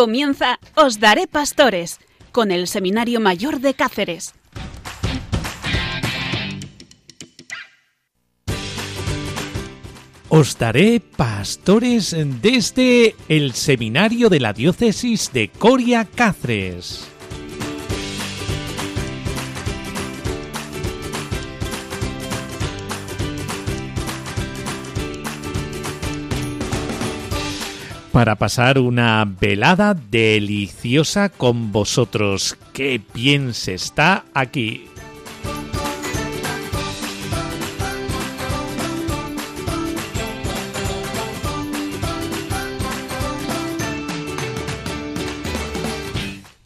Comienza Os Daré Pastores con el Seminario Mayor de Cáceres. Os daré pastores desde el Seminario de la Diócesis de Coria Cáceres. Para pasar una velada deliciosa con vosotros. ¡Qué bien se está aquí!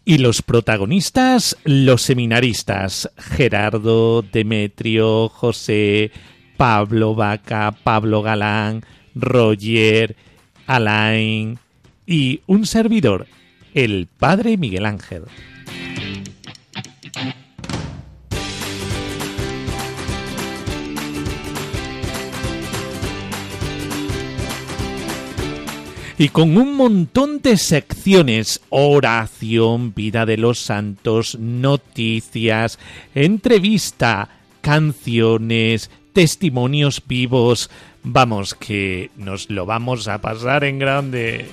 Y los protagonistas, los seminaristas, Gerardo, Demetrio, José, Pablo Vaca, Pablo Galán, Roger, Alain y un servidor, el Padre Miguel Ángel. y con un montón de secciones, oración, vida de los santos, noticias, entrevista, canciones, testimonios vivos, Vamos, que nos lo vamos a pasar en grande.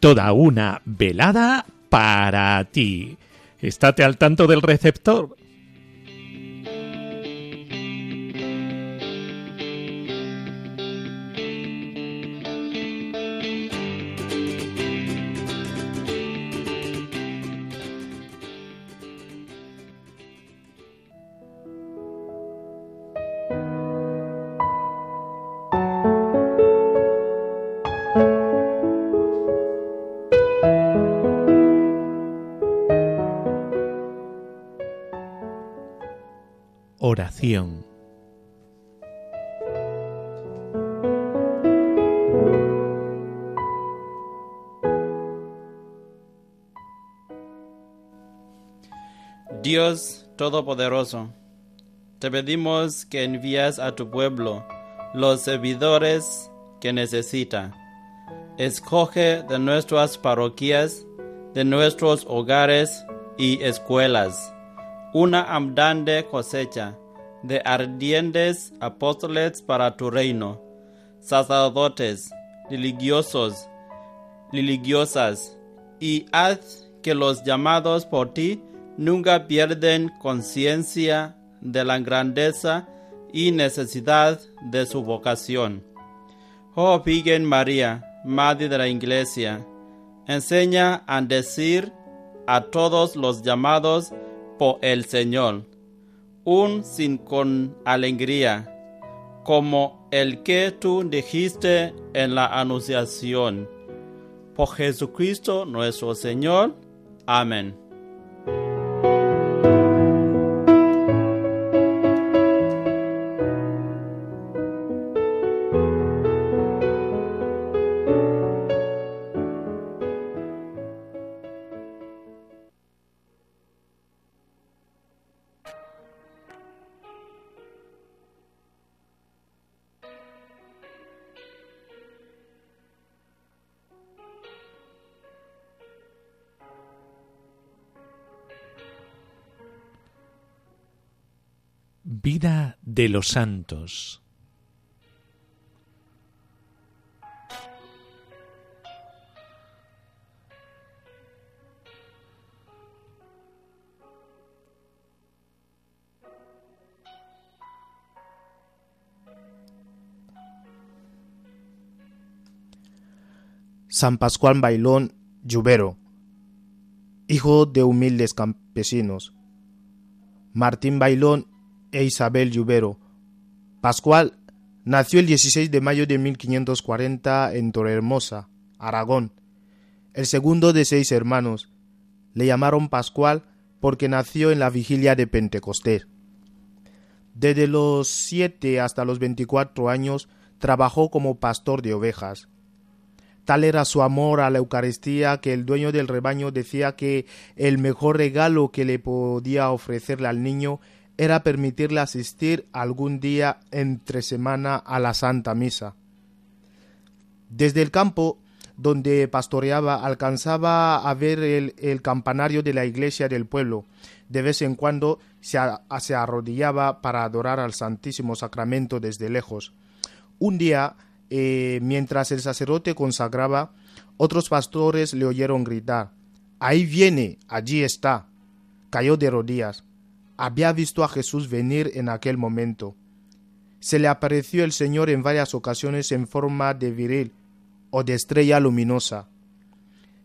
Toda una velada para ti. Estate al tanto del receptor. Todopoderoso, te pedimos que envíes a tu pueblo los servidores que necesita. Escoge de nuestras parroquias, de nuestros hogares y escuelas una abundante cosecha de ardientes apóstoles para tu reino, sacerdotes, religiosos, religiosas, y haz que los llamados por ti nunca pierden conciencia de la grandeza y necesidad de su vocación. Oh Virgen María, Madre de la Iglesia, enseña a decir a todos los llamados por el Señor, un sin con alegría, como el que tú dijiste en la anunciación. Por Jesucristo nuestro Señor. Amén. De los santos. San Pascual Bailón Lluvero, hijo de humildes campesinos. Martín Bailón e Isabel Lluvero. Pascual nació el 16 de mayo de 1540 en Torrehermosa, Aragón, el segundo de seis hermanos. Le llamaron Pascual porque nació en la vigilia de Pentecostés. Desde los siete hasta los veinticuatro años trabajó como pastor de ovejas. Tal era su amor a la Eucaristía que el dueño del rebaño decía que el mejor regalo que le podía ofrecerle al niño era permitirle asistir algún día entre semana a la Santa Misa. Desde el campo donde pastoreaba alcanzaba a ver el, campanario de la iglesia del pueblo. De vez en cuando se, arrodillaba para adorar al Santísimo Sacramento desde lejos. Un día, eh, mientras el sacerdote consagraba, otros pastores le oyeron gritar Ahí viene, allí está. Cayó de rodillas. Había visto a Jesús venir en aquel momento. Se le apareció el Señor en varias ocasiones en forma de viril o de estrella luminosa.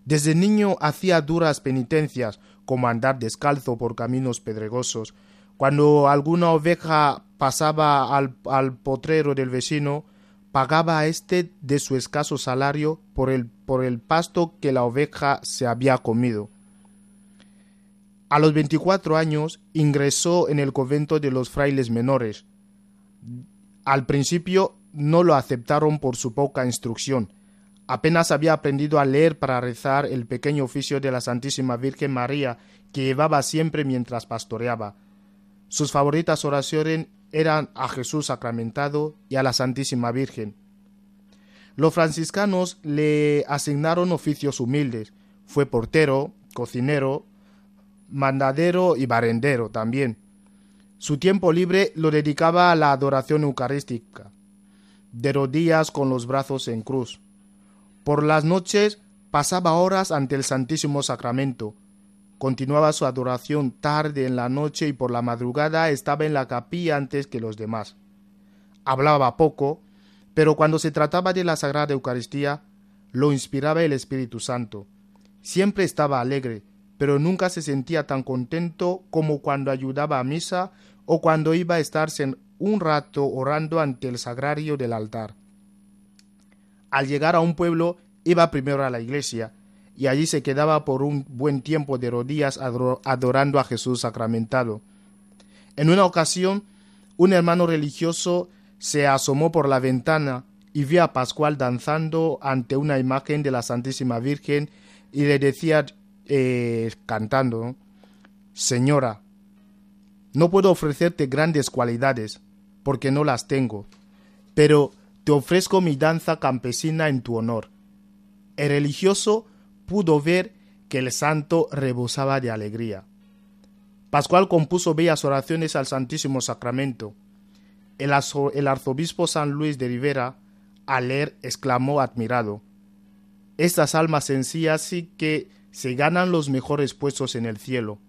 Desde niño hacía duras penitencias, como andar descalzo por caminos pedregosos. Cuando alguna oveja pasaba al, potrero del vecino, pagaba a éste de su escaso salario por el, por el pasto que la oveja se había comido. A los veinticuatro años ingresó en el convento de los frailes menores. Al principio no lo aceptaron por su poca instrucción, Apenas había aprendido a leer para rezar el pequeño oficio de la Santísima Virgen María que llevaba siempre mientras pastoreaba. Sus favoritas oraciones eran a Jesús sacramentado y a la Santísima Virgen. Los franciscanos le asignaron oficios humildes. Fue portero, cocinero, mandadero y barrendero también. Su tiempo libre lo dedicaba a la adoración eucarística, de rodillas con los brazos en cruz. Por las noches pasaba horas ante el Santísimo Sacramento. Continuaba su adoración tarde en la noche y por la madrugada estaba en la capilla antes que los demás. Hablaba poco, pero cuando se trataba de la Sagrada Eucaristía, lo inspiraba el Espíritu Santo. Siempre estaba alegre, pero nunca se sentía tan contento como cuando ayudaba a misa o cuando iba a estarse un rato orando ante el sagrario del altar. Al llegar a un pueblo iba primero a la iglesia y allí se quedaba por un buen tiempo de rodillas adorando a Jesús sacramentado. En una ocasión, un hermano religioso se asomó por la ventana y vio a Pascual danzando ante una imagen de la Santísima Virgen y le decía cantando Señora, no puedo ofrecerte grandes cualidades, porque no las tengo, pero te ofrezco mi danza campesina en tu honor. El religioso pudo ver que el santo rebosaba de alegría. Pascual compuso bellas oraciones al Santísimo Sacramento. El, arzobispo San Luis de Rivera, al leer, exclamó admirado Estas almas sencillas sí que se ganan los mejores puestos en el cielo.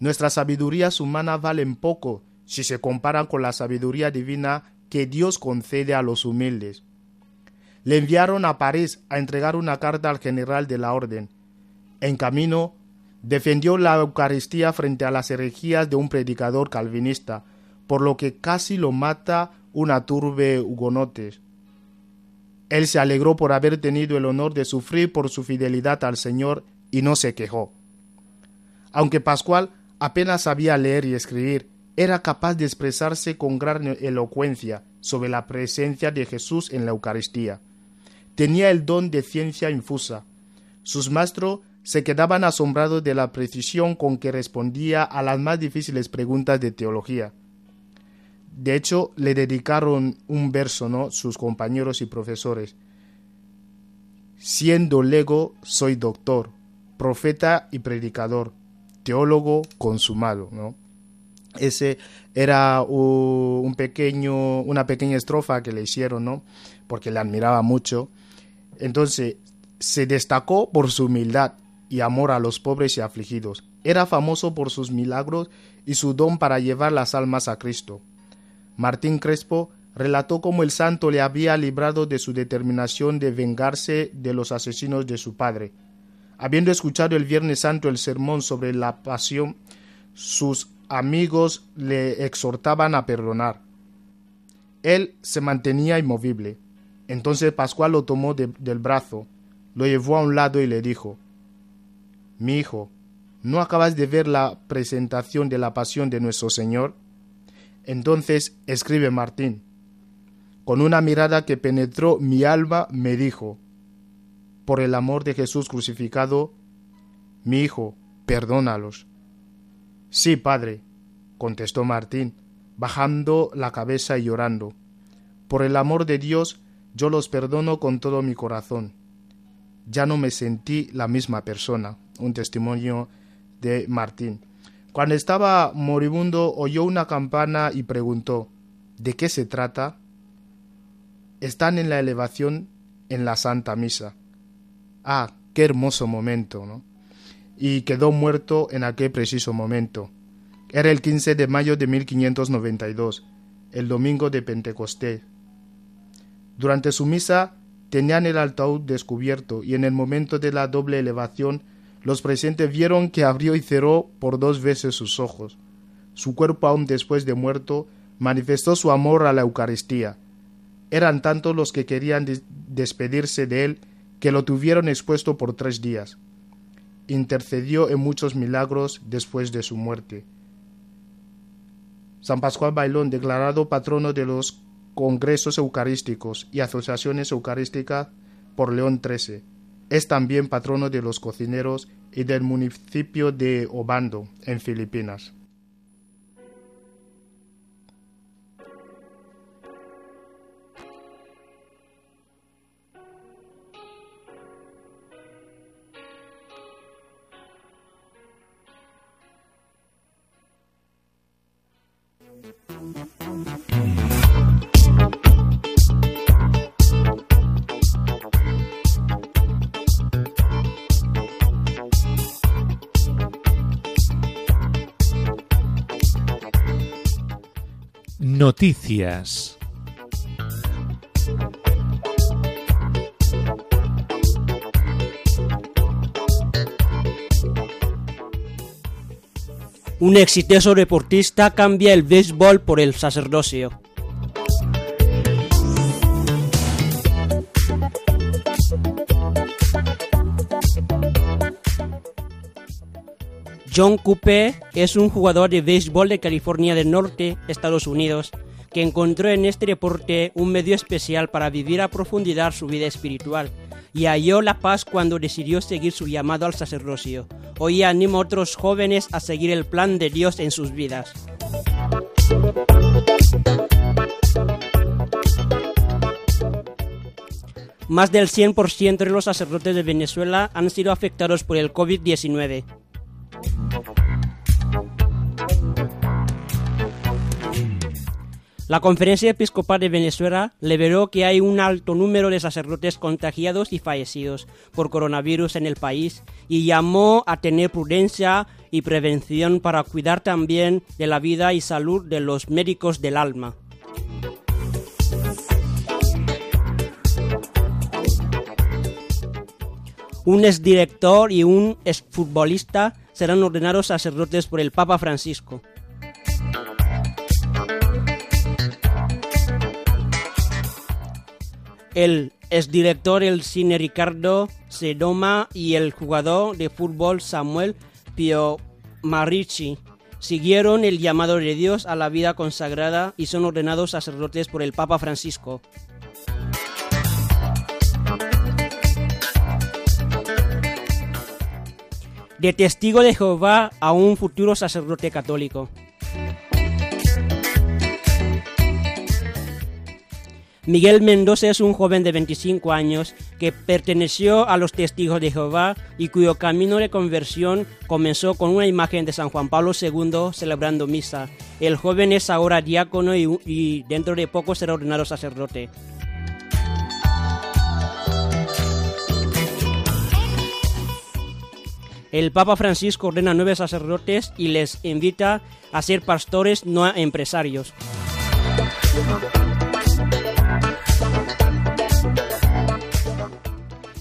Nuestras sabidurías humanas valen poco si se comparan con la sabiduría divina que Dios concede a los humildes. Le enviaron a París a entregar una carta al general de la orden. En camino, defendió la Eucaristía frente a las herejías de un predicador calvinista, por lo que casi lo mata una turbe hugonotes. Él se alegró por haber tenido el honor de sufrir por su fidelidad al Señor y no se quejó. Aunque Pascual apenas sabía leer y escribir, era capaz de expresarse con gran elocuencia sobre la presencia de Jesús en la Eucaristía. Tenía el don de ciencia infusa. Sus maestros se quedaban asombrados de la precisión con que respondía a las más difíciles preguntas de teología. De hecho, le dedicaron un verso, ¿no? Sus compañeros y profesores. Siendo lego, soy doctor, profeta y predicador, teólogo consumado, ¿no? Ese era un pequeño, una pequeña estrofa que le hicieron, ¿no? Porque le admiraba mucho. Entonces, se destacó por su humildad y amor a los pobres y afligidos. Era famoso por sus milagros y su don para llevar las almas a Cristo. Martín Crespo relató cómo el santo le había librado de su determinación de vengarse de los asesinos de su padre. Habiendo escuchado el Viernes Santo el sermón sobre la pasión, sus amigos le exhortaban a perdonar. Él se mantenía inmovible. Entonces Pascual lo tomó del brazo, lo llevó a un lado y le dijo, Mi hijo, ¿no acabas de ver la presentación de la pasión de nuestro Señor? Entonces escribe Martín. Con una mirada que penetró mi alma, me dijo, Por el amor de Jesús crucificado, mi hijo, perdónalos Sí, Padre, contestó Martín, bajando la cabeza y llorando. Por el amor de Dios, yo los perdono con todo mi corazón. Ya no me sentí la misma persona. Un testimonio de Martín. Cuando estaba moribundo oyó una campana y preguntó ¿De qué se trata? Están en la elevación en la Santa Misa. Ah, qué hermoso momento, ¿no? Y quedó muerto en aquel preciso momento. Era el 15 de mayo de 1592, el domingo de Pentecostés. Durante su misa tenían el ataúd descubierto y en el momento de la doble elevación los presentes vieron que abrió y cerró por dos veces sus ojos. Su cuerpo aún después de muerto manifestó su amor a la Eucaristía. Eran tantos los que querían despedirse de él que lo tuvieron expuesto por tres días. Intercedió en muchos milagros después de su muerte. San Pascual Bailón, declarado patrono de los congresos eucarísticos y asociaciones eucarísticas por León XIII. Es también patrono de los cocineros y del municipio de Obando, en Filipinas. Noticias. Un exitoso deportista cambia el béisbol por el sacerdocio. John Coupe es un jugador de béisbol de California del Norte, Estados Unidos, que encontró en este deporte un medio especial para vivir a profundidad su vida espiritual y halló la paz cuando decidió seguir su llamado al sacerdocio. Hoy animo a otros jóvenes a seguir el plan de Dios en sus vidas. Más del 100% de los sacerdotes de Venezuela han sido afectados por el COVID-19. La Conferencia Episcopal de Venezuela liberó que hay un alto número de sacerdotes contagiados y fallecidos por coronavirus en el país y llamó a tener prudencia y prevención para cuidar también de la vida y salud de los médicos del alma. Un exdirector y un exfutbolista serán ordenados sacerdotes por el Papa Francisco. el exdirector del cine Ricardo Sedoma y el jugador de fútbol Samuel Pio Marici siguieron el llamado de Dios a la vida consagrada y son ordenados sacerdotes por el Papa Francisco. De testigo de Jehová a un futuro sacerdote católico. Miguel Mendoza es un joven de 25 años que perteneció a los testigos de Jehová y cuyo camino de conversión comenzó con una imagen de San Juan Pablo II celebrando misa. El joven es ahora diácono y, dentro de poco será ordenado sacerdote. El Papa Francisco ordena nueve sacerdotes y les invita a ser pastores, no empresarios.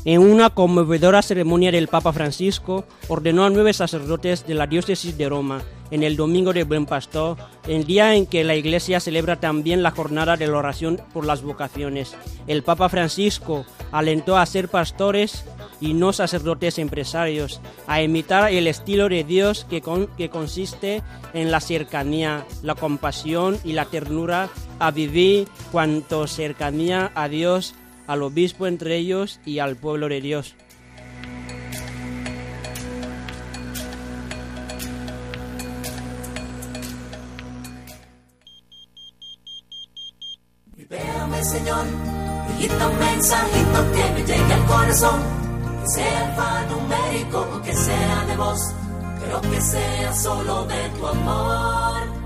En una conmovedora ceremonia del Papa Francisco, ordenó a nueve sacerdotes de la diócesis de Roma en el Domingo de Buen Pastor, el día en que la Iglesia celebra también la jornada de la oración por las vocaciones. El Papa Francisco alentó a ser pastores y no sacerdotes empresarios, a imitar el estilo de Dios que, con, que consiste en la cercanía, la compasión y la ternura, a vivir cuanto cercanía a Dios, al obispo entre ellos y al pueblo de Dios. Libérame, Señor, mensajito que me llegue al corazón sea alfanumérico o que sea de voz, pero que sea solo de tu amor.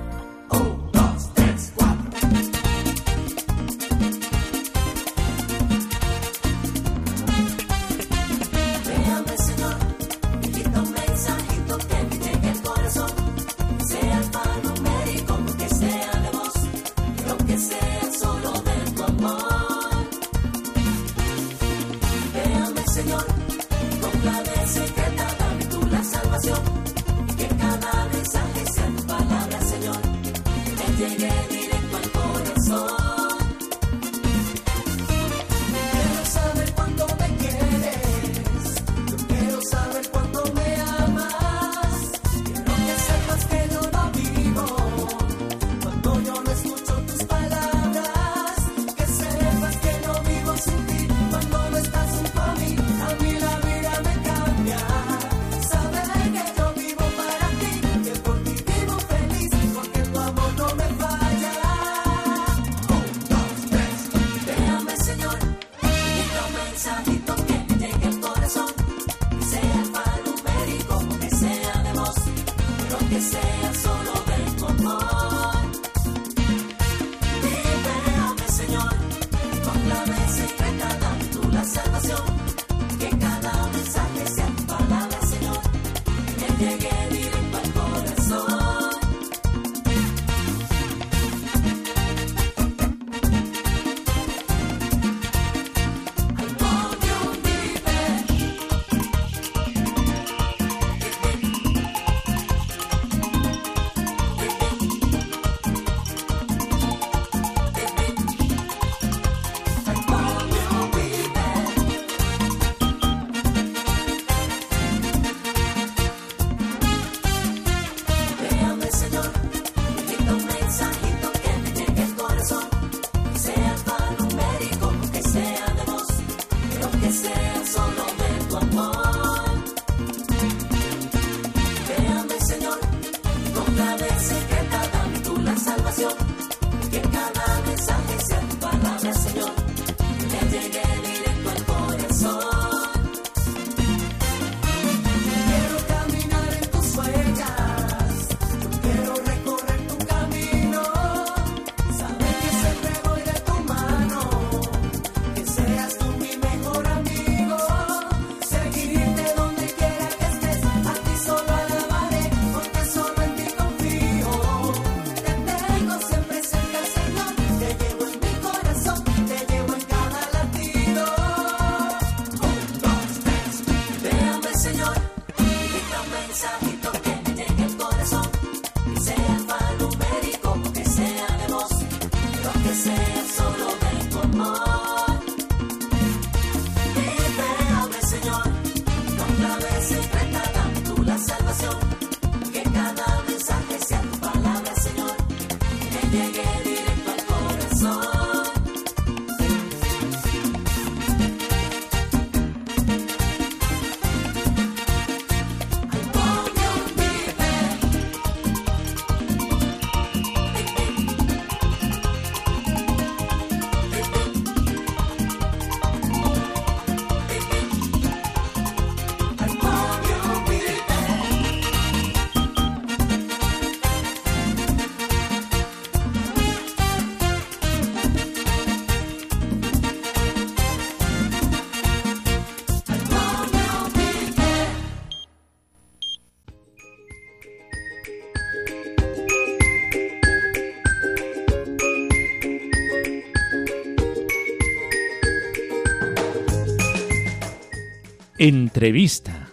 Entrevista.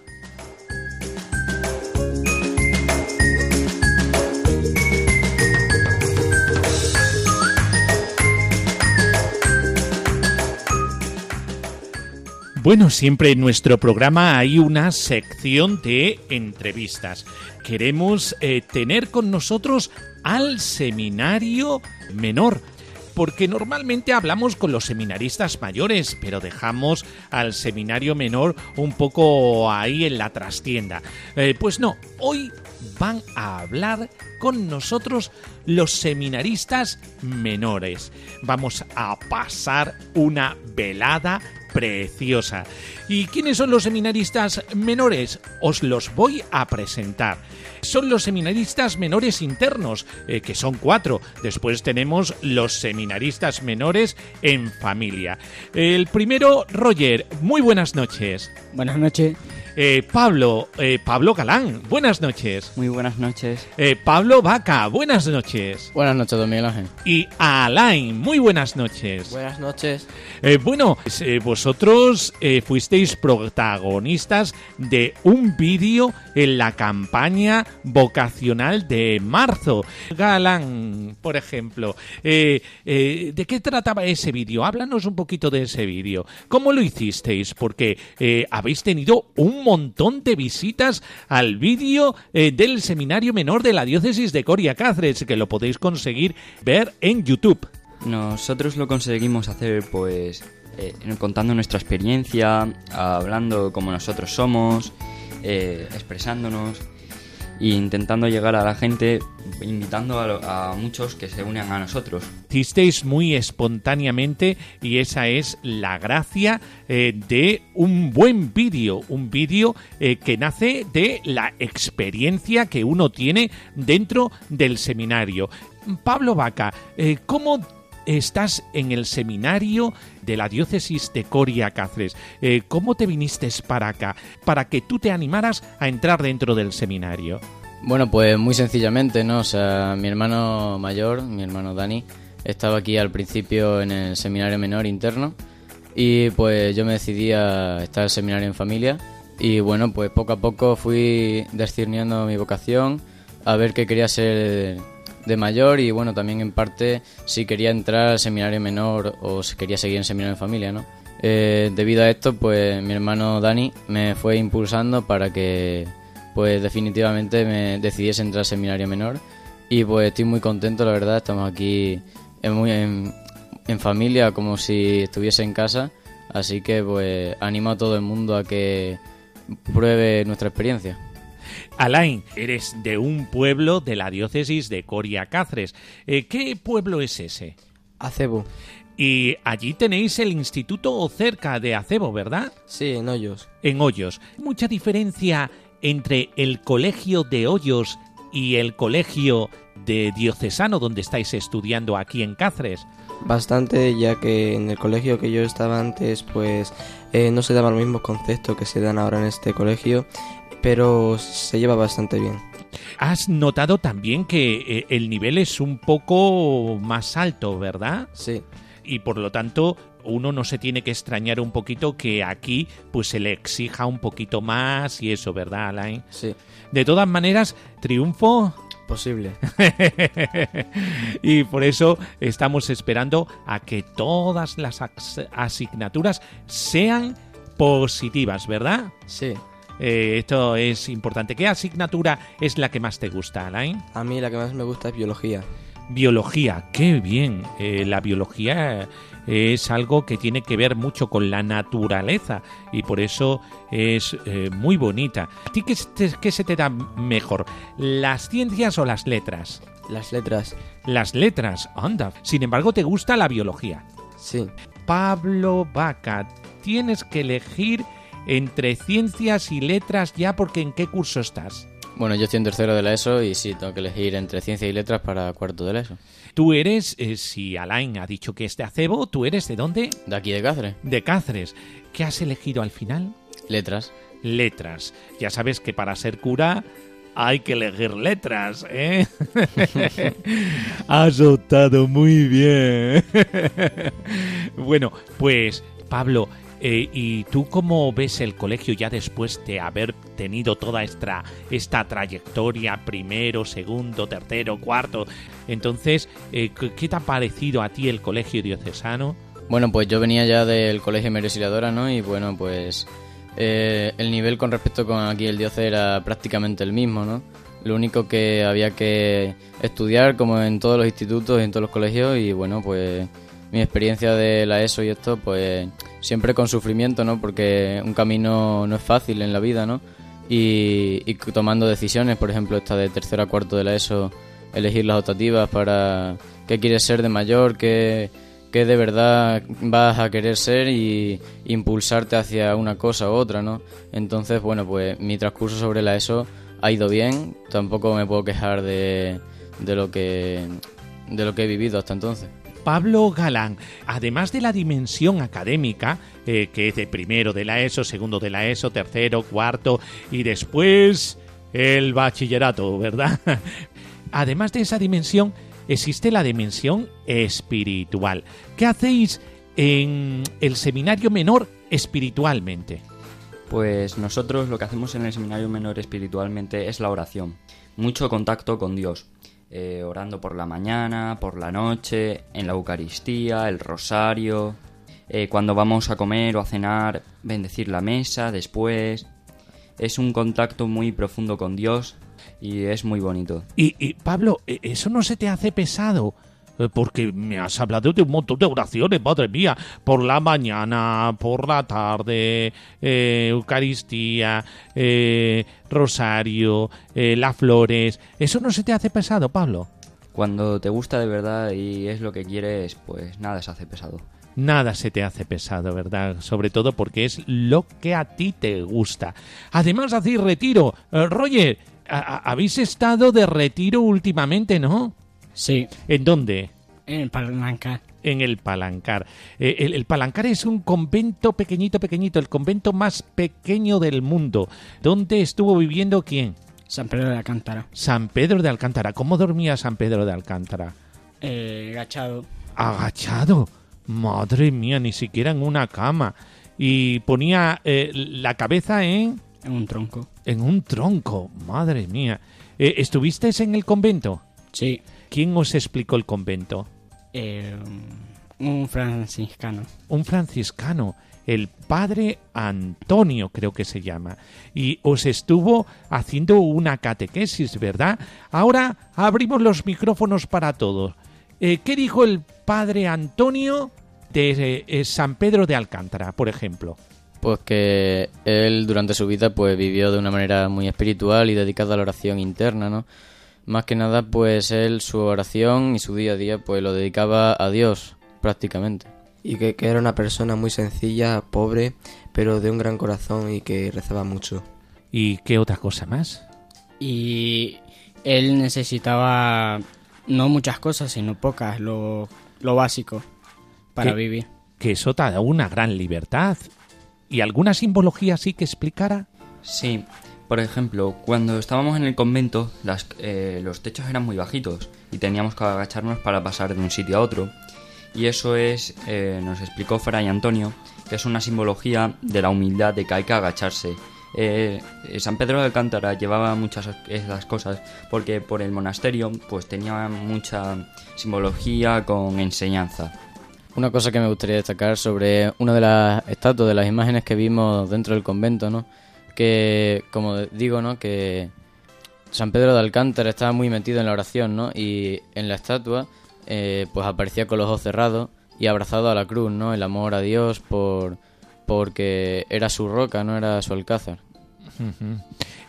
Bueno, siempre en nuestro programa hay una sección de entrevistas. Queremos eh, tener con nosotros al seminario menor porque normalmente hablamos con los seminaristas mayores, pero dejamos al seminario menor un poco ahí en la trastienda. Eh, pues no, hoy van a hablar con nosotros los seminaristas menores. Vamos a pasar una velada preciosa. ¿Y quiénes son los seminaristas menores? Os los voy a presentar. Son los seminaristas menores internos, eh, que son cuatro. Después tenemos los seminaristas menores en familia. El primero, Roger. Muy buenas noches. Buenas noches. Eh, Pablo, eh, Pablo Galán. Buenas noches. Muy buenas noches. Eh, Pablo Vaca. Buenas noches. Buenas noches, don Miguel Ángel. Y Alain. Muy buenas noches. Buenas noches. Eh, bueno, pues, eh, vosotros eh, fuisteis protagonistas de un vídeo en la campaña vocacional de marzo. Galán, por ejemplo, eh, eh, ¿de qué trataba ese vídeo? Háblanos un poquito de ese vídeo. ¿Cómo lo hicisteis? Porque eh, habéis tenido un montón de visitas al vídeo eh, del Seminario Menor de la Diócesis de Coria Cáceres, que lo podéis conseguir ver en YouTube. Nosotros lo conseguimos hacer pues eh, contando nuestra experiencia, hablando como nosotros somos, eh, expresándonos e intentando llegar a la gente, invitando a, muchos que se unan a nosotros. hicisteis muy espontáneamente y esa es la gracia eh, de un buen vídeo, un vídeo eh, que nace de la experiencia que uno tiene dentro del seminario. Pablo Vaca, eh, ¿cómo estás en el seminario de la diócesis de Coria Cáceres? Eh, ¿Cómo te viniste para acá? Para que tú te animaras a entrar dentro del seminario. Bueno, pues muy sencillamente, ¿no? O sea, mi hermano mayor, mi hermano Dani, estaba aquí al principio en el seminario menor interno y pues yo me decidí a estar en seminario en familia y bueno, pues poco a poco fui discerniendo mi vocación, a ver qué quería ser de mayor y bueno, también en parte si quería entrar al seminario menor o si quería seguir en seminario en familia, ¿no? Eh, debido a esto, pues mi hermano Dani me fue impulsando para que pues definitivamente me decidiese entrar al seminario menor y pues estoy muy contento, la verdad, estamos aquí en, muy, en, en familia como si estuviese en casa, así que pues animo a todo el mundo a que pruebe nuestra experiencia. Alain, eres de un pueblo de la diócesis de Coria Cáceres. Eh, ¿Qué pueblo es ese? Acebo. Y allí tenéis el instituto cerca de Acebo, ¿verdad? Sí, en Hoyos. En Hoyos. ¿Mucha diferencia entre el colegio de Hoyos y el colegio de diocesano donde estáis estudiando aquí en Cáceres? Bastante, ya que en el colegio que yo estaba antes, pues eh, no se daban los mismos conceptos que se dan ahora en este colegio, pero se lleva bastante bien. Has notado también que eh, el nivel es un poco más alto, ¿verdad? Sí, y por lo tanto uno no se tiene que extrañar un poquito que aquí pues se le exija un poquito más y eso, ¿verdad, Alain? sí, De todas maneras, triunfo posible. y por eso estamos esperando a que todas las asignaturas sean positivas, ¿verdad? Sí, Eh, esto es importante. ¿Qué asignatura es la que más te gusta, Alain? a mí la que más me gusta es biología. Biología, qué bien. Eh, la biología es algo que tiene que ver mucho con la naturaleza y por eso es eh, muy bonita. ¿A ti qué, qué se te da mejor, las ciencias o las letras? Las letras, Las letras, anda. Sin embargo, te gusta la biología. sí, Pablo Vaca, tienes que elegir entre ciencias y letras ya porque en qué curso estás. Bueno, yo estoy en tercero de la ESO y sí, tengo que elegir entre ciencia y letras para cuarto de la ESO. Tú eres, eh, si Alain ha dicho que es de Acebo, ¿tú eres de dónde? De aquí de Cáceres, De Cáceres. ¿Qué has elegido al final? letras. Letras. Ya sabes que para ser cura hay que elegir letras, ¿eh? Has optado muy bien. bueno, pues Pablo, eh, ¿y tú cómo ves el colegio ya después de haber tenido toda esta, esta trayectoria, primero, segundo, tercero, cuarto? Entonces, eh, ¿qué te ha parecido a ti el colegio diocesano? Bueno, pues yo venía ya del colegio María ¿no? Y bueno, pues eh, el nivel con respecto con aquí el dios era prácticamente el mismo, ¿no? Lo único que había que estudiar, como en todos los institutos y en todos los colegios, y bueno, pues mi experiencia de la ESO y esto, pues siempre con sufrimiento, ¿no? Porque un camino no es fácil en la vida, ¿no? Y, tomando decisiones, por ejemplo, esta de tercero a cuarto de la ESO, elegir las optativas para qué quieres ser de mayor, qué, qué de verdad vas a querer ser y impulsarte hacia una cosa u otra, ¿no? Entonces, bueno, pues mi transcurso sobre la ESO ha ido bien, tampoco me puedo quejar de, de lo que de lo que he vivido hasta entonces. Pablo Galán, además de la dimensión académica, eh, que es de primero de la ESO, segundo de la ESO, tercero, cuarto y después el bachillerato, ¿verdad? Además de esa dimensión, existe la dimensión espiritual. ¿Qué hacéis en el seminario menor espiritualmente? Pues nosotros lo que hacemos en el seminario menor espiritualmente es la oración. Mucho contacto con Dios. Eh, orando por la mañana, por la noche, en la Eucaristía, el rosario. eh, cuando vamos a comer o a cenar, bendecir la mesa después. Es un contacto muy profundo con Dios y es muy bonito. Y, y, Pablo, ¿e- ¿eso no se te hace pesado? Eh, Porque me has hablado de un montón de oraciones, madre mía, por la mañana, por la tarde, eh, Eucaristía, eh, Rosario, eh, las flores. ¿Eso no se te hace pesado, Pablo? Cuando te gusta de verdad y es lo que quieres, pues nada se hace pesado. Nada se te hace pesado, ¿verdad? Sobre todo porque es lo que a ti te gusta. Además, hacéis retiro. Roger, habéis estado de retiro últimamente, ¿no? Sí, ¿En dónde? en el Palancar. en el Palancar. Eh, el, el Palancar es un convento pequeñito, pequeñito, el convento más pequeño del mundo. ¿Dónde estuvo viviendo quién? San Pedro de Alcántara. San Pedro de Alcántara. ¿Cómo dormía San Pedro de Alcántara? Eh, gachado. Agachado. Madre mía, ni siquiera en una cama. Y ponía eh, la cabeza en, En un tronco. en un tronco. Madre mía. ¿Estuvisteis en el convento? Sí. ¿Quién os explicó el convento? Eh, un franciscano. un franciscano, el padre Antonio creo que se llama, y os estuvo haciendo una catequesis, ¿verdad? Ahora abrimos los micrófonos para todos. Eh, ¿Qué dijo el padre Antonio de eh, San Pedro de Alcántara, por ejemplo? Pues que él durante su vida pues vivió de una manera muy espiritual y dedicada a la oración interna, ¿no? Más que nada pues él su oración y su día a día pues lo dedicaba a Dios prácticamente. Y que, que era una persona muy sencilla, pobre, pero de un gran corazón y que rezaba mucho. ¿Y qué otra cosa más? Y él necesitaba no muchas cosas, sino pocas, lo, lo básico para vivir. Que eso te da una gran libertad. ¿Y alguna simbología así que explicara? Sí, por ejemplo, cuando estábamos en el convento, las- eh, los techos eran muy bajitos y teníamos que agacharnos para pasar de un sitio a otro. Y eso es, eh, nos explicó Fray Antonio, que es una simbología de la humildad, de que hay que agacharse. Eh, eh, San Pedro de Alcántara llevaba muchas esas cosas porque por el monasterio pues tenía mucha simbología con enseñanza. Una cosa que me gustaría destacar sobre una de las estatuas, de las imágenes que vimos dentro del convento, ¿no? Que, como digo, ¿no? Que San Pedro de Alcántara estaba muy metido en la oración, ¿no? Y en la estatua, eh, pues aparecía con los ojos cerrados y abrazado a la cruz, ¿no? El amor a Dios por porque era su roca, no era su alcázar.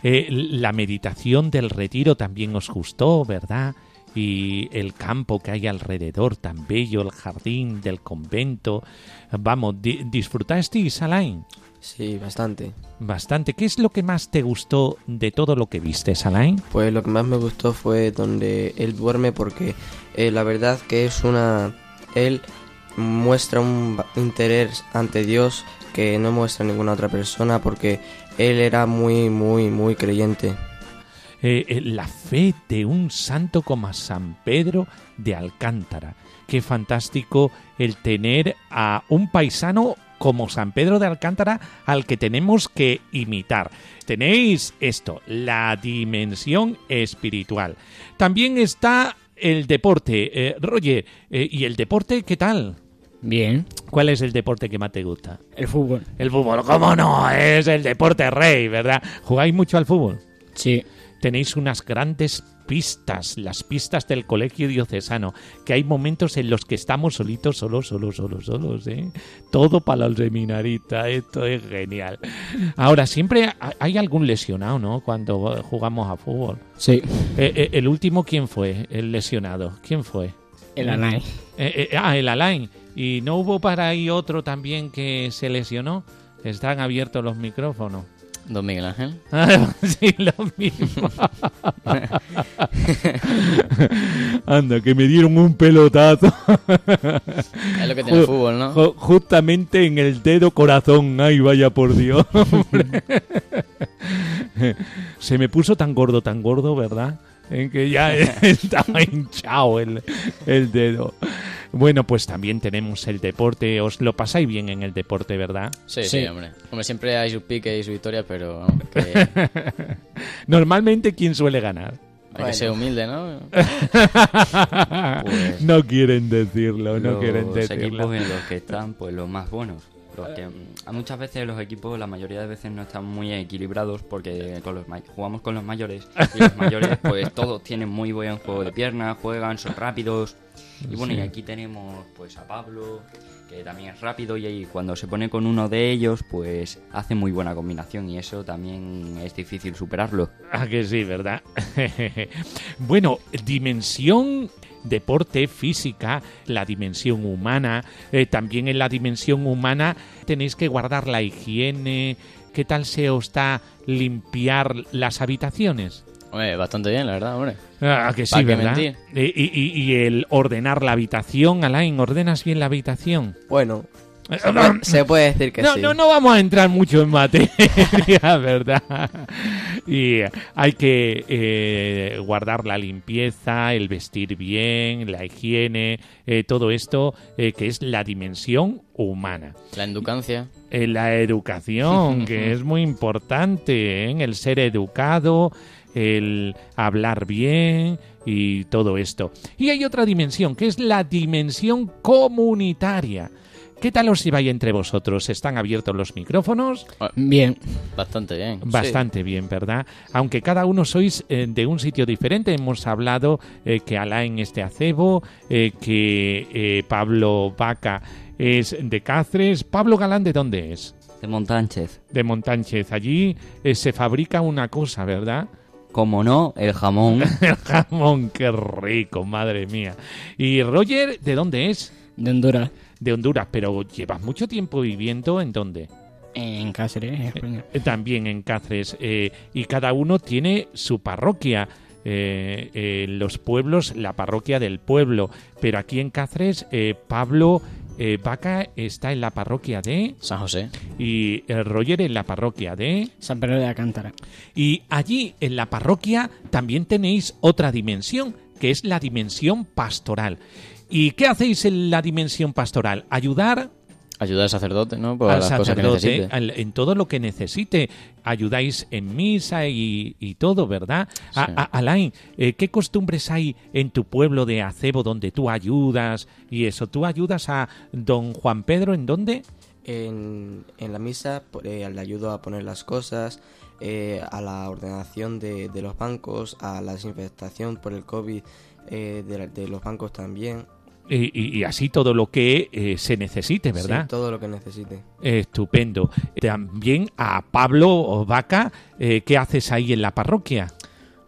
Eh, la meditación del retiro también os gustó, ¿verdad? Y el campo que hay alrededor, tan bello, el jardín del convento. Vamos, di- ¿disfrutasteis, Alain? Sí, bastante. Bastante. ¿Qué es lo que más te gustó de todo lo que viste, Alain? Pues lo que más me gustó fue donde él duerme porque eh, la verdad que es una... Él muestra un interés ante Dios que no muestra ninguna otra persona porque él era muy, muy, muy creyente. Eh, eh, la fe de un santo como San Pedro de Alcántara. Qué fantástico el tener a un paisano como San Pedro de Alcántara al que tenemos que imitar. Tenéis esto, la dimensión espiritual. También está el deporte. Eh, Roger, eh, ¿y el deporte qué tal? Bien. ¿Cuál es el deporte que más te gusta? El fútbol. El fútbol, ¿cómo no? Es el deporte rey, ¿verdad? ¿Jugáis mucho al fútbol? Sí. tenéis unas grandes pistas, las pistas del colegio diocesano, que hay momentos en los que estamos solitos, solos, solos, solos, solos, ¿eh? Todo para el seminarista, esto es genial. Ahora, siempre ha- hay algún lesionado, ¿no? Cuando jugamos a fútbol. Sí, Eh, eh, el último, ¿quién fue? El lesionado. ¿Quién fue? el Alain. Eh, ah, el Alain. ¿Y no hubo para ahí otro también que se lesionó? Están abiertos los micrófonos. Don Miguel Ángel. Ah, sí, lo mismo. Anda, que me dieron un pelotazo. Es lo que tiene el fútbol, ¿no? ju- justamente en el dedo corazón. Ay, vaya por Dios. Se me puso tan gordo, tan gordo, ¿verdad? En que ya estaba hinchado el, el dedo. Bueno, pues también tenemos el deporte. Os lo pasáis bien en el deporte, ¿verdad? Sí, sí, Sí. hombre. Hombre, siempre hay sus piques y sus historias, pero vamos, que Normalmente, ¿quién suele ganar? hay que ser humilde, ¿no? Pues- no quieren decirlo, no los quieren decirlo. equipos en los que están, pues los más buenos. Los que, a muchas veces los equipos, la mayoría de veces no están muy equilibrados porque con los jugamos con los mayores y los mayores pues todos tienen muy buen juego de piernas, juegan, son rápidos. Y bueno, y aquí tenemos pues a Pablo, que también es rápido y ahí cuando se pone con uno de ellos pues hace muy buena combinación y eso también es difícil superarlo. Ah, que sí, ¿verdad? bueno, dimensión deporte, física, la dimensión humana. eh, también en la dimensión humana tenéis que guardar la higiene. ¿Qué tal se os da limpiar las habitaciones? Hombre, bastante bien, la verdad, hombre. Ah, que sí, ¿Para qué ¿verdad? mentir? Eh, Y, y- y el ordenar la habitación, Alain, ¿ordenas bien la habitación? Bueno, se puede, se puede decir que no, sí. no, no vamos a entrar mucho en materia, ¿verdad? Y hay que eh, guardar la limpieza, el vestir bien, la higiene, eh, todo esto eh, que es la dimensión humana. La educancia. Eh, la educación, que es muy importante, ¿eh? el ser educado, el hablar bien y todo esto. Y hay otra dimensión, que es la dimensión comunitaria. ¿Qué tal os lleváis entre vosotros? ¿Están abiertos los micrófonos? Bien, Bastante bien. Bastante bien, ¿verdad? Aunque cada uno sois eh, de un sitio diferente. Hemos hablado eh, que Alain es de Acebo, eh, que eh, Pablo Vaca es de Cáceres. ¿Pablo Galán de dónde es? De Montánchez. De Montánchez. Allí eh, se fabrica una cosa, ¿verdad? Como no, el jamón El jamón, qué rico, madre mía. ¿Y Roger, de dónde es? de Honduras, De Honduras, pero llevas mucho tiempo viviendo en dónde? en Cáceres, en España. Eh, También en Cáceres. eh, y cada uno tiene su parroquia. Eh, eh, los pueblos, la parroquia del pueblo. Pero aquí en Cáceres, eh, Pablo Vaca está en la parroquia de. San José. Y Roger en la parroquia de. San Pedro de Alcántara. Y allí en la parroquia también tenéis otra dimensión, que es la dimensión pastoral. ¿Y qué hacéis en la dimensión pastoral? Ayudar Ayudar al sacerdote, ¿no? Por al las cosas que sacerdote necesite. al- en todo lo que necesite. Ayudáis en misa y, y todo, ¿verdad? A- Sí. a- Alain, eh, ¿qué costumbres hay en tu pueblo de Acebo donde tú ayudas y eso? ¿Tú ayudas a don Juan Pedro en dónde? En, en la misa eh, le ayudo a poner las cosas, eh, a la ordenación de, de los bancos, a la desinfectación por el COVID eh, de, la- de los bancos también. Y, y- y así todo lo que eh, se necesite, ¿verdad? Sí, todo lo que necesite. Estupendo. También a Pablo Vaca, eh, ¿qué haces ahí en la parroquia?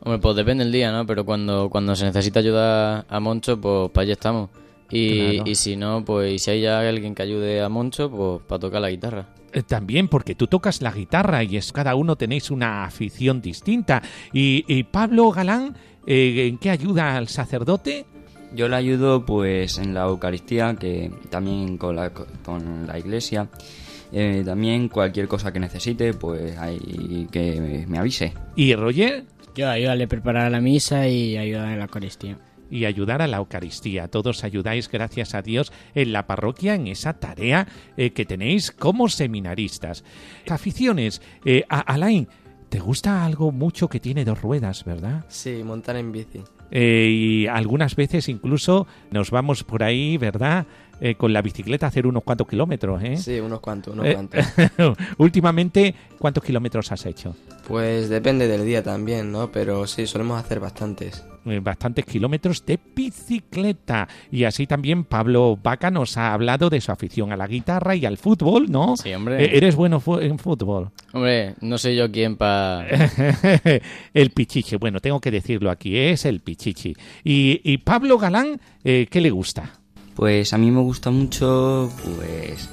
Hombre, pues depende del día, ¿no? Pero cuando, cuando se necesita ayudar a Moncho, pues para allá estamos. Y, Claro. y si no, pues y si hay ya alguien que ayude a Moncho, pues para tocar la guitarra. Eh, También porque tú tocas la guitarra y es cada uno tenéis una afición distinta. Y, y Pablo Galán, eh, ¿en qué ayuda al sacerdote? Yo le ayudo pues en la Eucaristía, que también con la, con la iglesia. Eh, también cualquier cosa que necesite, pues hay que me avise. Y Roger, Yo ayudarle a preparar la misa y ayudar en la Eucaristía. y ayudar a la Eucaristía. Todos ayudáis, gracias a Dios, en la parroquia, en esa tarea eh, que tenéis como seminaristas. Aficiones, eh, a- Alain, ¿te gusta algo mucho que tiene dos ruedas, verdad? Sí, montar en bici. Eh, y algunas veces incluso nos vamos por ahí, ¿verdad? Eh, con la bicicleta hacer unos cuantos kilómetros, ¿eh? Sí, unos cuantos, unos Eh, cuantos. Últimamente, ¿cuántos kilómetros has hecho? Pues depende del día también, ¿no? Pero sí, solemos hacer bastantes. Eh, bastantes kilómetros de bicicleta. Y así también Pablo Vaca nos ha hablado de su afición a la guitarra y al fútbol, ¿no? Sí, hombre. Eh, ¿Eres bueno fu- en fútbol? Hombre, no sé yo quién para... el Pichichi, bueno, tengo que decirlo aquí, es el Pichichi. Y, y Pablo Galán, eh, ¿qué le gusta? Pues a mí me gusta mucho, pues...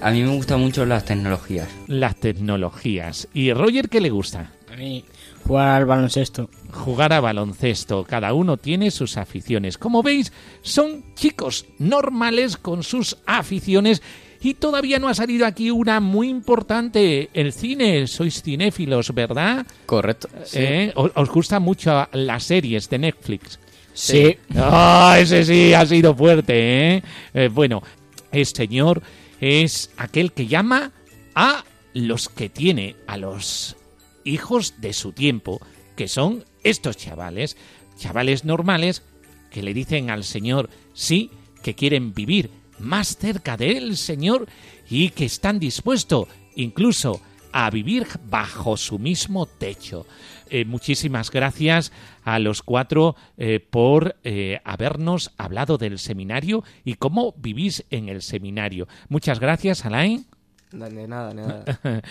A mí me gustan mucho las tecnologías. Las tecnologías. ¿Y Roger qué le gusta? A mí jugar al baloncesto. Jugar a baloncesto. Cada uno tiene sus aficiones. Como veis, son chicos normales con sus aficiones. Y todavía no ha salido aquí una muy importante, el cine. Sois cinéfilos, ¿verdad? Correcto. ¿Eh? ¿Os os gustan mucho las series de Netflix? Sí. Ah, ese sí ha sido fuerte, ¿eh? Eh, bueno, el señor es aquel que llama a los que tiene, a los hijos de su tiempo, que son estos chavales, chavales normales que le dicen al Señor sí, que quieren vivir más cerca del Señor y que están dispuestos incluso a vivir bajo su mismo techo. Eh, muchísimas gracias a los cuatro eh, por eh, habernos hablado del seminario y cómo vivís en el seminario. Muchas gracias, Alain. De nada, de nada.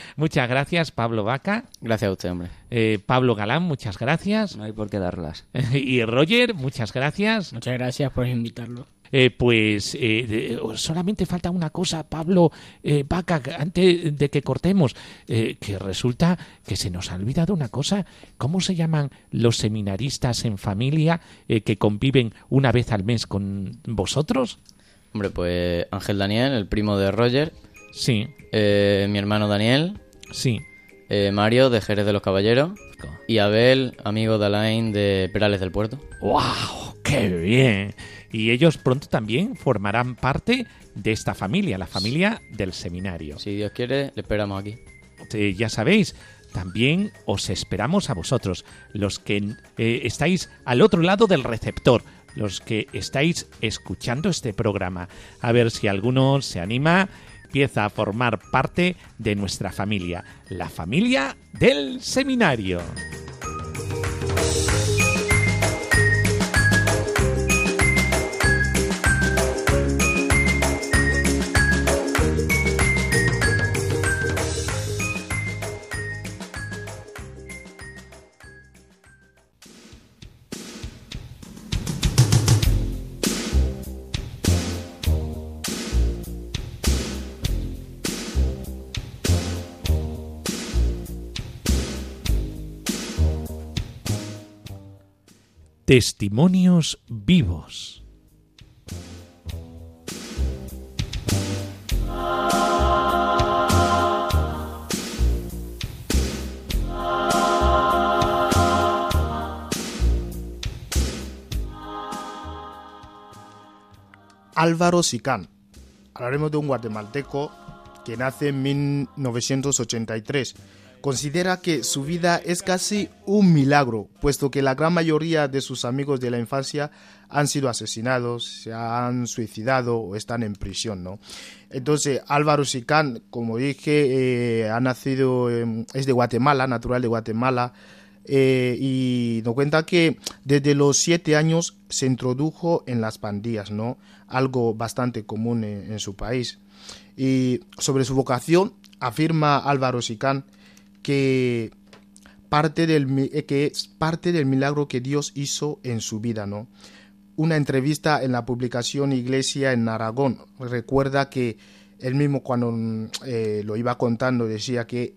muchas gracias, Pablo Vaca. Gracias a usted, hombre. Eh, Pablo Galán, muchas gracias. No hay por qué darlas. y Roger, muchas gracias. Muchas gracias por invitarlo. Eh, pues eh, solamente falta una cosa, Pablo eh, Vaca, antes de que cortemos, eh, que resulta que se nos ha olvidado una cosa. ¿Cómo se llaman los seminaristas en familia eh, que conviven una vez al mes con vosotros? Hombre, pues Ángel Daniel, el primo de Roger. Sí, eh, mi hermano Daniel. sí. Eh, Mario, de Jerez de los Caballeros. Y Abel, amigo de Alain de Perales del Puerto. ¡Wow! ¡Qué bien! Y ellos pronto también formarán parte de esta familia, la familia del seminario. Si Dios quiere, le esperamos aquí. Eh, ya sabéis, también os esperamos a vosotros, los que eh, estáis al otro lado del receptor, los que estáis escuchando este programa. A ver si alguno se anima, empieza a formar parte de nuestra familia, la familia del seminario. Testimonios vivos. Álvaro Sicán. Hablaremos de un guatemalteco que nace en 1983. Considera que su vida es casi un milagro, puesto que la gran mayoría de sus amigos de la infancia han sido asesinados, se han suicidado o están en prisión, ¿no? Entonces, Álvaro Sicán, como dije, eh, ha nacido, es de Guatemala, natural de Guatemala, eh, y nos cuenta que desde los siete años se introdujo en las pandillas, ¿no? Algo bastante común en, en su país. Y sobre su vocación, afirma Álvaro Sicán que parte del eh, que es parte del milagro que Dios hizo en su vida, ¿no? Una entrevista en la publicación Iglesia en Aragón recuerda que él mismo cuando mm, eh, lo iba contando decía que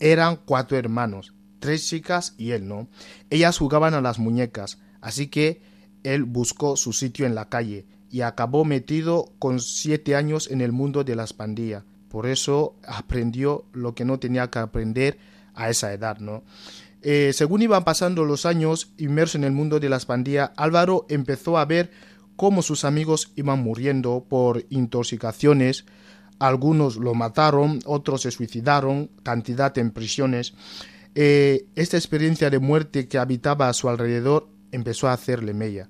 eran cuatro hermanos, tres chicas y él, ¿no? Ellas jugaban a las muñecas, así que él buscó su sitio en la calle y acabó metido con siete años en el mundo de las pandillas. Por eso aprendió lo que no tenía que aprender a esa edad, ¿no? Eh, según iban pasando los años, inmerso en el mundo de las pandillas, Álvaro empezó a ver cómo sus amigos iban muriendo por intoxicaciones, algunos lo mataron, otros se suicidaron, cantidad en prisiones. Eh, esta experiencia de muerte que habitaba a su alrededor empezó a hacerle mella.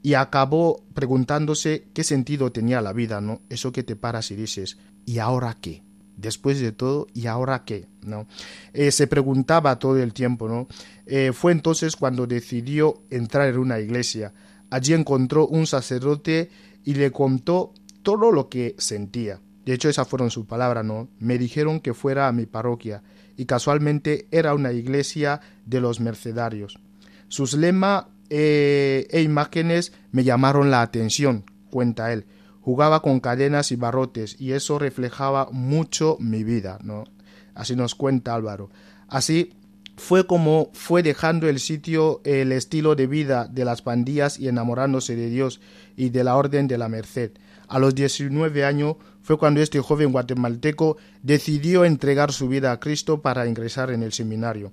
Y acabó preguntándose qué sentido tenía la vida, ¿no? Eso que te paras y dices, ¿y ahora qué? Después de todo, ¿y ahora qué? ¿No? Eh, se preguntaba todo el tiempo, ¿no? Eh, fue entonces cuando decidió entrar en una iglesia. Allí encontró un sacerdote y le contó todo lo que sentía. De hecho, esas fueron sus palabras, ¿no? Me dijeron que fuera a mi parroquia y casualmente era una iglesia de los mercedarios. Sus lemas eh, e imágenes me llamaron la atención, cuenta él. Jugaba con cadenas y barrotes y eso reflejaba mucho mi vida, ¿no? Así nos cuenta Álvaro. Así fue como fue dejando el sitio, el estilo de vida de las pandillas y enamorándose de Dios y de la Orden de la Merced. A los 19 años fue cuando este joven guatemalteco decidió entregar su vida a Cristo para ingresar en el seminario.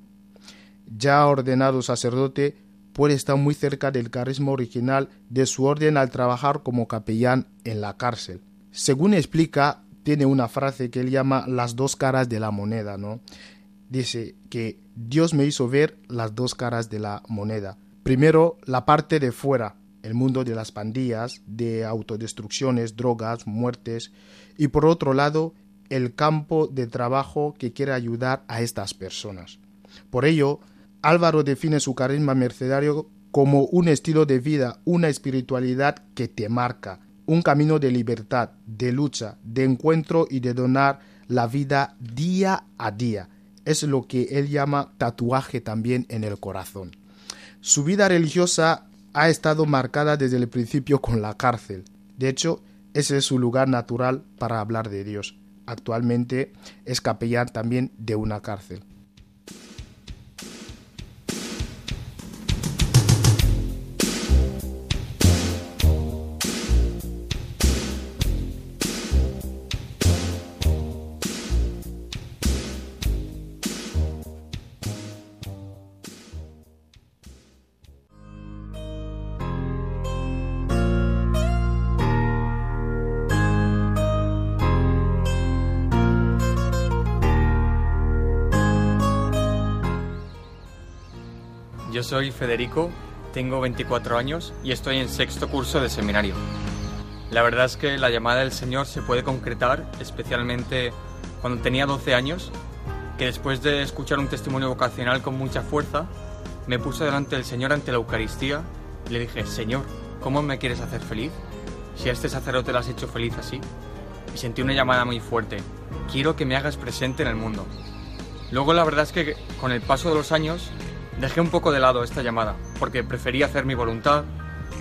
Ya ordenado sacerdote, puede estar muy cerca del carisma original de su orden al trabajar como capellán en la cárcel. Según explica, tiene una frase que él llama las dos caras de la moneda, ¿no? Dice que Dios me hizo ver las dos caras de la moneda. Primero, la parte de fuera, el mundo de las pandillas, de autodestrucciones, drogas, muertes, y por otro lado, el campo de trabajo que quiere ayudar a estas personas. Por ello, Álvaro define su carisma mercedario como un estilo de vida, una espiritualidad que te marca, un camino de libertad, de lucha, de encuentro y de donar la vida día a día. Es lo que él llama tatuaje también en el corazón. Su vida religiosa ha estado marcada desde el principio con la cárcel. De hecho, ese es su lugar natural para hablar de Dios. Actualmente es capellán también de una cárcel. Soy Federico, tengo 24 años y estoy en sexto curso de seminario. La verdad es que la llamada del Señor se puede concretar especialmente cuando tenía 12 años, que después de escuchar un testimonio vocacional con mucha fuerza, me puse delante del Señor ante la Eucaristía y le dije, Señor, ¿cómo me quieres hacer feliz? Si a este sacerdote lo has hecho feliz así. Y sentí una llamada muy fuerte, quiero que me hagas presente en el mundo. Luego la verdad es que con el paso de los años dejé un poco de lado esta llamada, porque prefería hacer mi voluntad,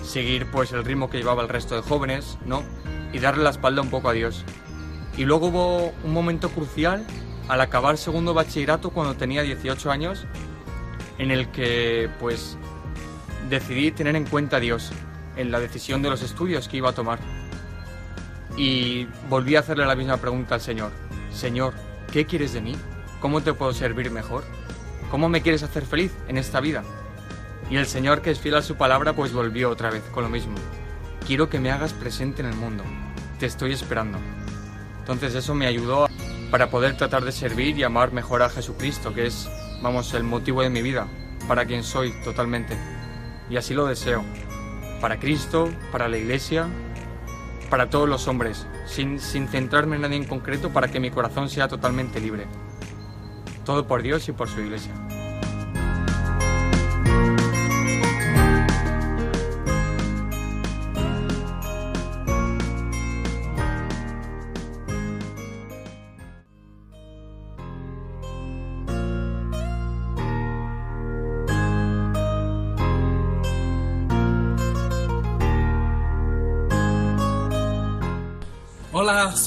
seguir pues el ritmo que llevaba el resto de jóvenes, ¿no? Y darle la espalda un poco a Dios. Y luego hubo un momento crucial al acabar segundo bachillerato cuando tenía 18 años, en el que pues decidí tener en cuenta a Dios en la decisión de los estudios que iba a tomar. Y volví a hacerle la misma pregunta al Señor. Señor, ¿qué quieres de mí? ¿Cómo te puedo servir mejor? ¿Cómo me quieres hacer feliz en esta vida? Y el Señor, que es fiel a su palabra, pues volvió otra vez con lo mismo. Quiero que me hagas presente en el mundo. Te estoy esperando. Entonces eso me ayudó para poder tratar de servir y amar mejor a Jesucristo, que es, vamos, el motivo de mi vida, para quien soy totalmente. Y así lo deseo. Para Cristo, para la Iglesia, para todos los hombres, sin, sin centrarme en nadie en concreto, para que mi corazón sea totalmente libre. Todo por Dios y por su Iglesia.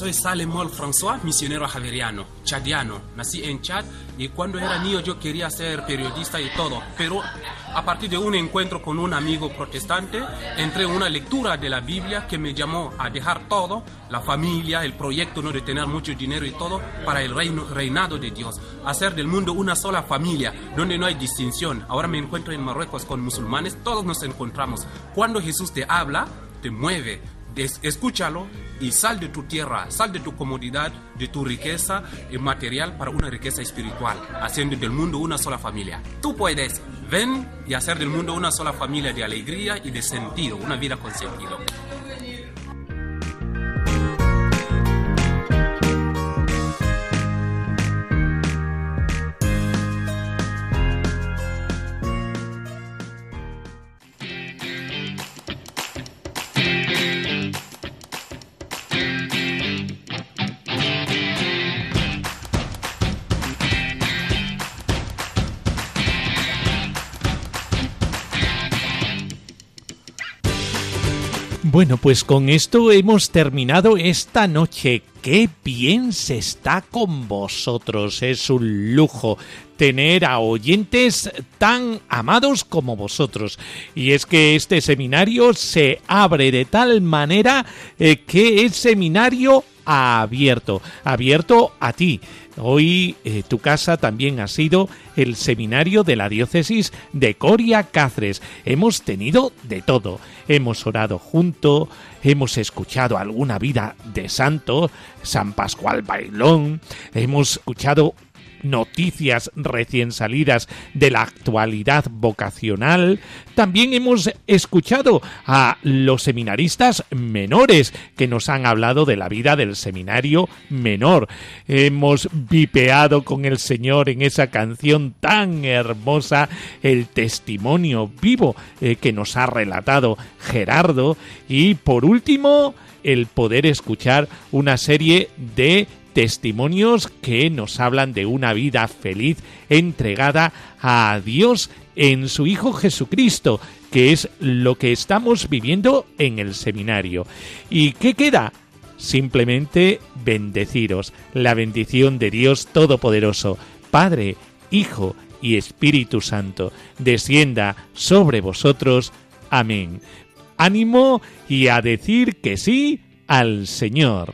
Soy Salem Mol François, misionero javeriano, chadiano. Nací en Chad y cuando era niño yo quería ser periodista y todo, pero a partir de un encuentro con un amigo protestante, entré en una lectura de la Biblia que me llamó a dejar todo, la familia, el proyecto ¿no? de tener mucho dinero y todo, para el reino, reinado de Dios, hacer del mundo una sola familia, donde no hay distinción. Ahora me encuentro en Marruecos con musulmanes, todos nos encontramos. Cuando Jesús te habla, te mueve, es- escúchalo y sal de tu tierra, sal de tu comodidad, de tu riqueza eh, material para una riqueza espiritual, haciendo del mundo una sola familia. Tú puedes, ven y hacer del mundo una sola familia de alegría y de sentido, una vida con sentido. Bueno, pues con esto hemos terminado esta noche. Qué bien se está con vosotros. Es un lujo tener a oyentes tan amados como vosotros. Y es que este seminario se abre de tal manera eh, que es seminario abierto, abierto a ti. Hoy eh, tu casa también ha sido el seminario de la diócesis de Coria Cáceres. Hemos tenido de todo. Hemos orado junto, hemos escuchado alguna vida de santo, San Pascual Bailón, hemos escuchado noticias recién salidas de la actualidad vocacional. También hemos escuchado a los seminaristas menores que nos han hablado de la vida del seminario menor. Hemos vipeado con el Señor en esa canción tan hermosa el testimonio vivo eh, que nos ha relatado Gerardo. Y por último, el poder escuchar una serie de testimonios que nos hablan de una vida feliz entregada a Dios en su Hijo Jesucristo, que es lo que estamos viviendo en el seminario. ¿Y qué queda? Simplemente bendeciros. La bendición de Dios Todopoderoso, Padre, Hijo y Espíritu Santo, descienda sobre vosotros. Amén. Ánimo y a decir que sí al Señor.